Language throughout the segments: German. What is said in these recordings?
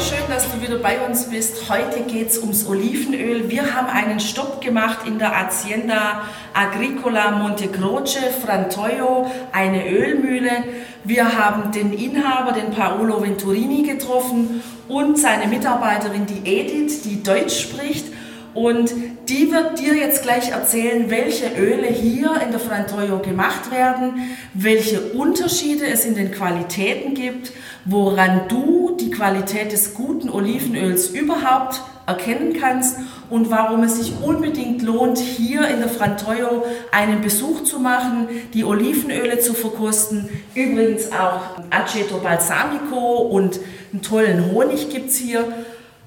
Schön, dass du wieder bei uns bist. Heute geht es ums Olivenöl. Wir haben einen Stopp gemacht in der Hacienda Agricola Monte Croce Frantoio, eine Ölmühle. Wir haben den Inhaber, den Paolo Venturini, getroffen und seine Mitarbeiterin, die Edith, die Deutsch spricht. Und die wird dir jetzt gleich erzählen, welche Öle hier in der Frantoio gemacht werden, welche Unterschiede es in den Qualitäten gibt, woran du die Qualität des guten Olivenöls überhaupt erkennen kannst und warum es sich unbedingt lohnt, hier in der Frantoio einen Besuch zu machen, die Olivenöle zu verkosten. Übrigens auch Aceto Balsamico und einen tollen Honig gibt es hier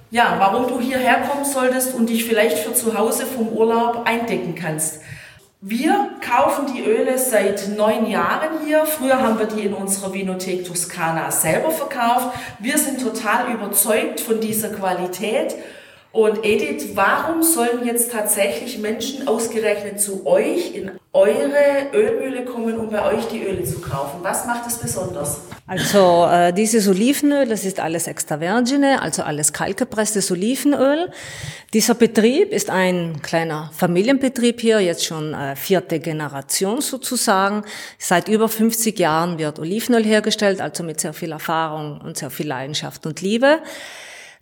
ja, warum du hierher kommen solltest und dich vielleicht für zu Hause vom Urlaub eindecken kannst. Wir kaufen die Öle seit neun Jahren hier. Früher haben wir die in unserer Vinothek Toscana selber verkauft. Wir sind total überzeugt von dieser Qualität. Und Edith, warum sollen jetzt tatsächlich Menschen ausgerechnet zu euch in eure Ölmühle kommen, um bei euch die Öle zu kaufen? Was macht es besonders? Also äh, dieses Olivenöl, das ist alles extravergine, also alles kaltgepresstes Olivenöl. Dieser Betrieb ist ein kleiner Familienbetrieb hier, jetzt schon äh, vierte Generation sozusagen. Seit über 50 Jahren wird Olivenöl hergestellt, also mit sehr viel Erfahrung und sehr viel Leidenschaft und Liebe.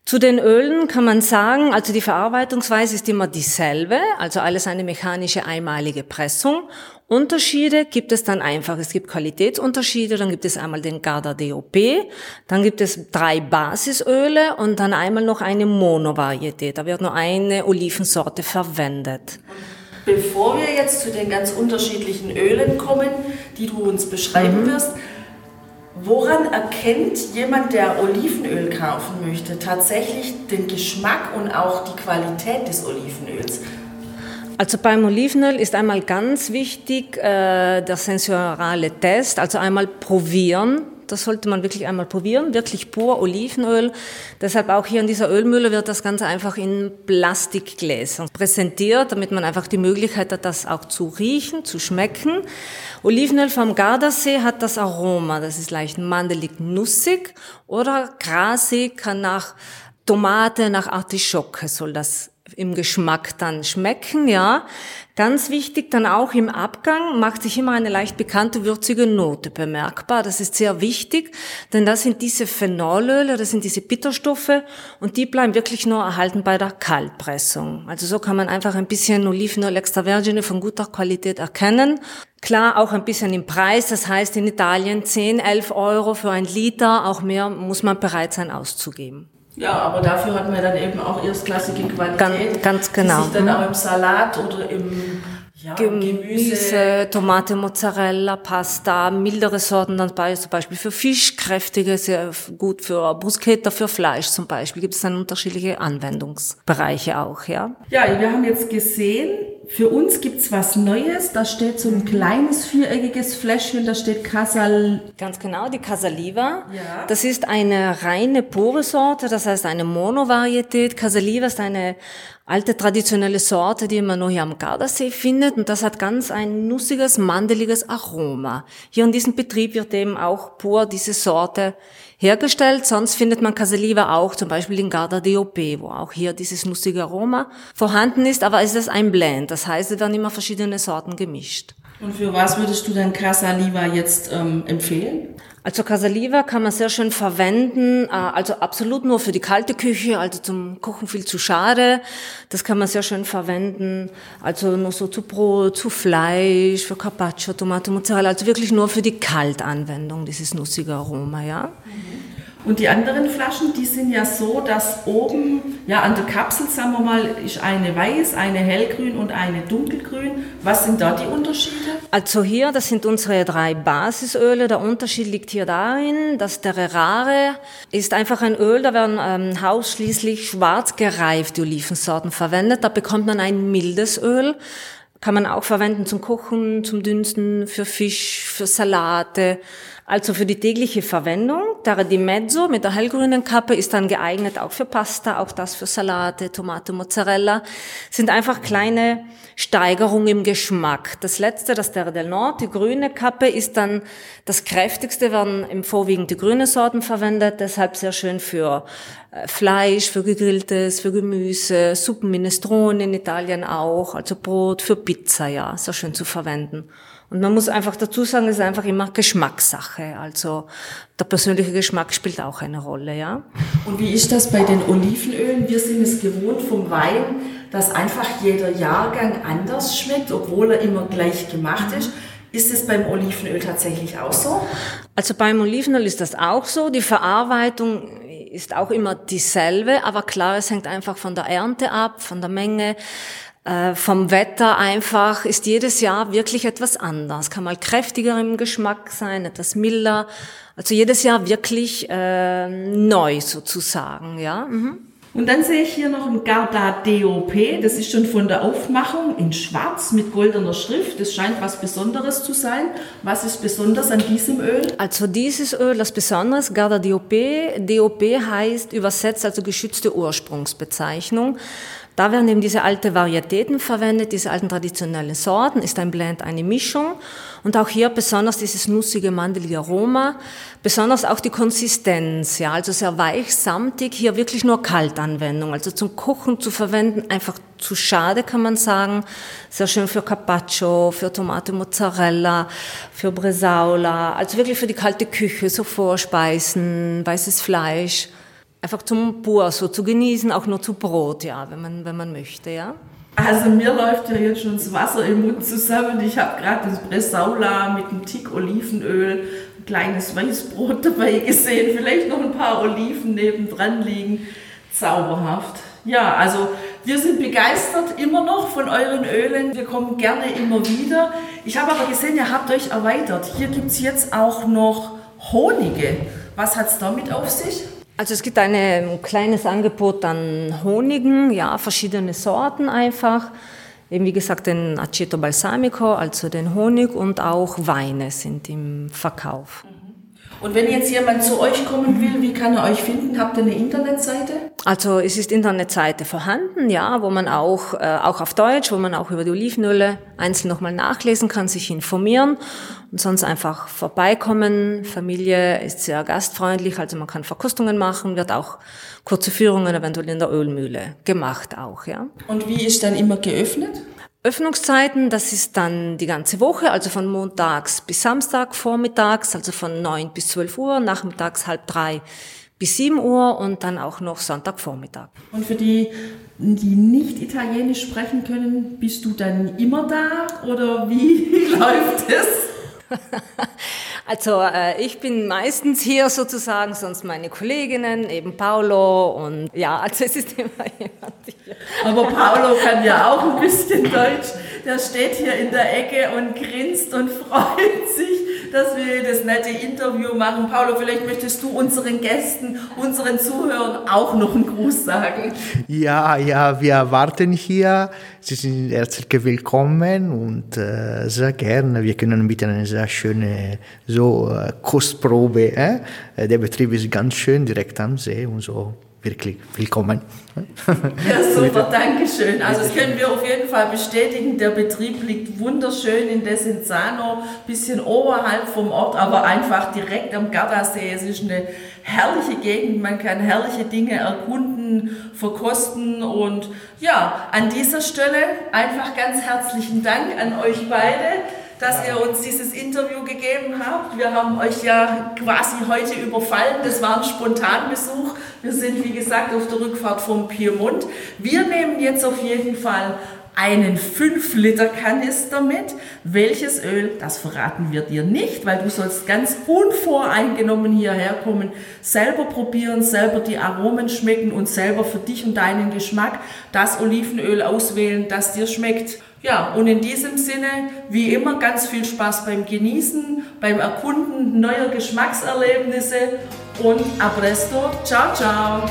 Zu den Ölen kann man sagen, also die Verarbeitungsweise ist immer dieselbe, also alles eine mechanische einmalige Pressung. Unterschiede gibt es dann einfach. Es gibt Qualitätsunterschiede, dann gibt es einmal den Garda DOP, dann gibt es drei Basisöle und dann einmal noch eine Monovarietät. Da wird nur eine Olivensorte verwendet. Bevor wir jetzt zu den ganz unterschiedlichen Ölen kommen, die du uns beschreiben mhm. wirst, Woran erkennt jemand, der Olivenöl kaufen möchte, tatsächlich den Geschmack und auch die Qualität des Olivenöls? Also beim Olivenöl ist einmal ganz wichtig äh, der sensoriale Test, also einmal probieren, das sollte man wirklich einmal probieren, wirklich pur Olivenöl. Deshalb auch hier in dieser Ölmühle wird das Ganze einfach in Plastikgläsern präsentiert, damit man einfach die Möglichkeit hat, das auch zu riechen, zu schmecken. Olivenöl vom Gardasee hat das Aroma, das ist leicht mandelig nussig oder grasig, kann nach Tomate, nach Artischocke soll das im Geschmack dann schmecken, ja. Ganz wichtig dann auch im Abgang macht sich immer eine leicht bekannte würzige Note bemerkbar. Das ist sehr wichtig, denn das sind diese Phenolöle, das sind diese Bitterstoffe und die bleiben wirklich nur erhalten bei der Kaltpressung. Also so kann man einfach ein bisschen Olivenöl extra vergine von guter Qualität erkennen. Klar, auch ein bisschen im Preis. Das heißt in Italien 10, 11 Euro für ein Liter. Auch mehr muss man bereit sein auszugeben. Ja, aber dafür hat man dann eben auch erstklassige Qualität. Ganz, ganz genau. Die sich dann auch im Salat oder im ja, Gemüse, Gemüse, Tomate, Mozzarella, Pasta, mildere Sorten dann bei, zum Beispiel für Fisch, kräftige, sehr gut für Bruschetta, für Fleisch zum Beispiel. Gibt es dann unterschiedliche Anwendungsbereiche auch, ja? Ja, wir haben jetzt gesehen, für uns gibt's was Neues. Da steht so ein kleines viereckiges Fläschchen, da steht Casal. Ganz genau, die Casaliva. Ja. Das ist eine reine pure Sorte, das heißt eine Monovarietät. Casaliva ist eine alte traditionelle Sorte, die man nur hier am Gardasee findet und das hat ganz ein nussiges, mandeliges Aroma. Hier in diesem Betrieb wird eben auch pur diese Sorte hergestellt. Sonst findet man Casaliva auch zum Beispiel in Garda DOP, wo auch hier dieses nussige Aroma vorhanden ist, aber es ist ein Blend. Das heißt, es werden immer verschiedene Sorten gemischt. Und für was würdest du denn Casaliva jetzt ähm, empfehlen? Also Casaliva kann man sehr schön verwenden, äh, also absolut nur für die kalte Küche, also zum Kochen viel zu schade. Das kann man sehr schön verwenden, also nur so zu Brot, zu Fleisch, für Carpaccio, Tomate, Mozzarella, also wirklich nur für die Kaltanwendung, dieses nussige Aroma, ja. Und die anderen Flaschen, die sind ja so, dass oben, ja an der Kapsel, sagen wir mal, ist eine weiß, eine hellgrün und eine dunkelgrün. Was sind da die Unterschiede? Also hier, das sind unsere drei Basisöle. Der Unterschied liegt hier darin, dass der Rare ist einfach ein Öl, da werden ähm, ausschließlich schwarz gereifte Olivensorten verwendet. Da bekommt man ein mildes Öl. Kann man auch verwenden zum Kochen, zum Dünsten, für Fisch, für Salate. Also für die tägliche Verwendung. Terra di Mezzo mit der hellgrünen Kappe ist dann geeignet auch für Pasta, auch das für Salate, Tomate, Mozzarella. Sind einfach kleine Steigerungen im Geschmack. Das letzte, das Terra del Nord, die grüne Kappe, ist dann das kräftigste, werden im Vorwiegend die grüne Sorten verwendet, deshalb sehr schön für äh, Fleisch, für gegrilltes, für Gemüse, Suppen, Minestrone in Italien auch, also Brot, für Pizza, ja, sehr schön zu verwenden. Und man muss einfach dazu sagen, es ist einfach immer Geschmackssache. Also der persönliche Geschmack spielt auch eine Rolle, ja. Und wie ist das bei den Olivenölen? Wir sind es gewohnt vom Wein, dass einfach jeder Jahrgang anders schmeckt, obwohl er immer gleich gemacht ist. Ist es beim Olivenöl tatsächlich auch so? Also beim Olivenöl ist das auch so. Die Verarbeitung ist auch immer dieselbe, aber klar, es hängt einfach von der Ernte ab, von der Menge. Äh, vom Wetter einfach ist jedes Jahr wirklich etwas anders. Kann mal kräftiger im Geschmack sein, etwas milder. Also jedes Jahr wirklich äh, neu sozusagen, ja. Mhm. Und dann sehe ich hier noch ein Garda DOP, das ist schon von der Aufmachung in schwarz mit goldener Schrift. Das scheint was Besonderes zu sein. Was ist besonders an diesem Öl? Also dieses Öl, das Besonderes, Garda DOP. DOP heißt übersetzt also geschützte Ursprungsbezeichnung. Da werden eben diese alten Varietäten verwendet, diese alten traditionellen Sorten, ist ein Blend eine Mischung. Und auch hier besonders dieses nussige, mandelige Aroma, besonders auch die Konsistenz, ja, also sehr weich, samtig, hier wirklich nur Kaltanwendung, also zum Kochen zu verwenden, einfach zu schade, kann man sagen. Sehr schön für Carpaccio, für Tomate Mozzarella, für Bresaola, also wirklich für die kalte Küche, so Vorspeisen, weißes Fleisch einfach zum pur so zu genießen, auch nur zu Brot, ja, wenn man, wenn man möchte, ja. Also mir läuft ja jetzt schon das Wasser im Mund zusammen. Ich habe gerade das Bresaula mit einem Tick Olivenöl, ein kleines Weißbrot dabei gesehen, vielleicht noch ein paar Oliven nebendran liegen. Zauberhaft. Ja, also wir sind begeistert immer noch von euren Ölen. Wir kommen gerne immer wieder. Ich habe aber gesehen, ihr habt euch erweitert. Hier gibt es jetzt auch noch Honige. Was hat es damit auf sich? Also es gibt ein kleines Angebot an Honigen, ja, verschiedene Sorten einfach. Eben wie gesagt den Aceto Balsamico, also den Honig und auch Weine sind im Verkauf. Und wenn jetzt jemand zu euch kommen will, wie kann er euch finden? Habt ihr eine Internetseite? Also es ist Internetseite vorhanden, ja, wo man auch, äh, auch auf Deutsch, wo man auch über die Olivenöle einzeln nochmal nachlesen kann, sich informieren und sonst einfach vorbeikommen. Familie ist sehr gastfreundlich, also man kann Verkostungen machen, wird auch kurze Führungen eventuell in der Ölmühle gemacht auch, ja. Und wie ist dann immer geöffnet? Öffnungszeiten, das ist dann die ganze Woche, also von montags bis Samstag vormittags, also von 9 bis 12 Uhr, nachmittags halb drei bis 7 Uhr und dann auch noch Sonntagvormittag. Und für die, die nicht Italienisch sprechen können, bist du dann immer da oder wie läuft es? Also äh, ich bin meistens hier sozusagen, sonst meine Kolleginnen, eben Paolo und ja, also es ist immer jemand hier. Aber Paolo kann ja auch ein bisschen Deutsch. Der steht hier in der Ecke und grinst und freut sich, dass wir das nette Interview machen. Paolo, vielleicht möchtest du unseren Gästen, unseren Zuhörern auch noch einen Gruß sagen. Ja, ja, wir warten hier. Sie sind herzlich willkommen und äh, sehr gerne. Wir können mit einer sehr schönen so äh, Kostprobe. Äh? Der Betrieb ist ganz schön direkt am See und so wirklich willkommen. Ja, super, danke schön. Also das können wir auf jeden Fall bestätigen. Der Betrieb liegt wunderschön in Desenzano, bisschen oberhalb vom Ort, aber einfach direkt am Gardasee. Es ist eine herrliche Gegend, man kann herrliche Dinge erkunden, verkosten und ja, an dieser Stelle einfach ganz herzlichen Dank an euch beide dass ihr uns dieses Interview gegeben habt. Wir haben euch ja quasi heute überfallen. Das war ein Spontanbesuch. Wir sind, wie gesagt, auf der Rückfahrt vom Piemont. Wir nehmen jetzt auf jeden Fall einen 5-Liter-Kanister mit. Welches Öl, das verraten wir dir nicht, weil du sollst ganz unvoreingenommen hierher kommen, selber probieren, selber die Aromen schmecken und selber für dich und deinen Geschmack das Olivenöl auswählen, das dir schmeckt. Ja, und in diesem Sinne, wie immer, ganz viel Spaß beim Genießen, beim Erkunden neuer Geschmackserlebnisse und a presto. Ciao, ciao.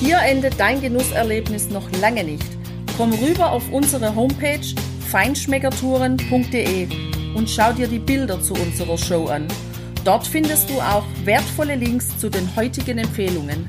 Hier endet dein Genusserlebnis noch lange nicht. Komm rüber auf unsere Homepage feinschmeckertouren.de und schau dir die Bilder zu unserer Show an. Dort findest du auch wertvolle Links zu den heutigen Empfehlungen.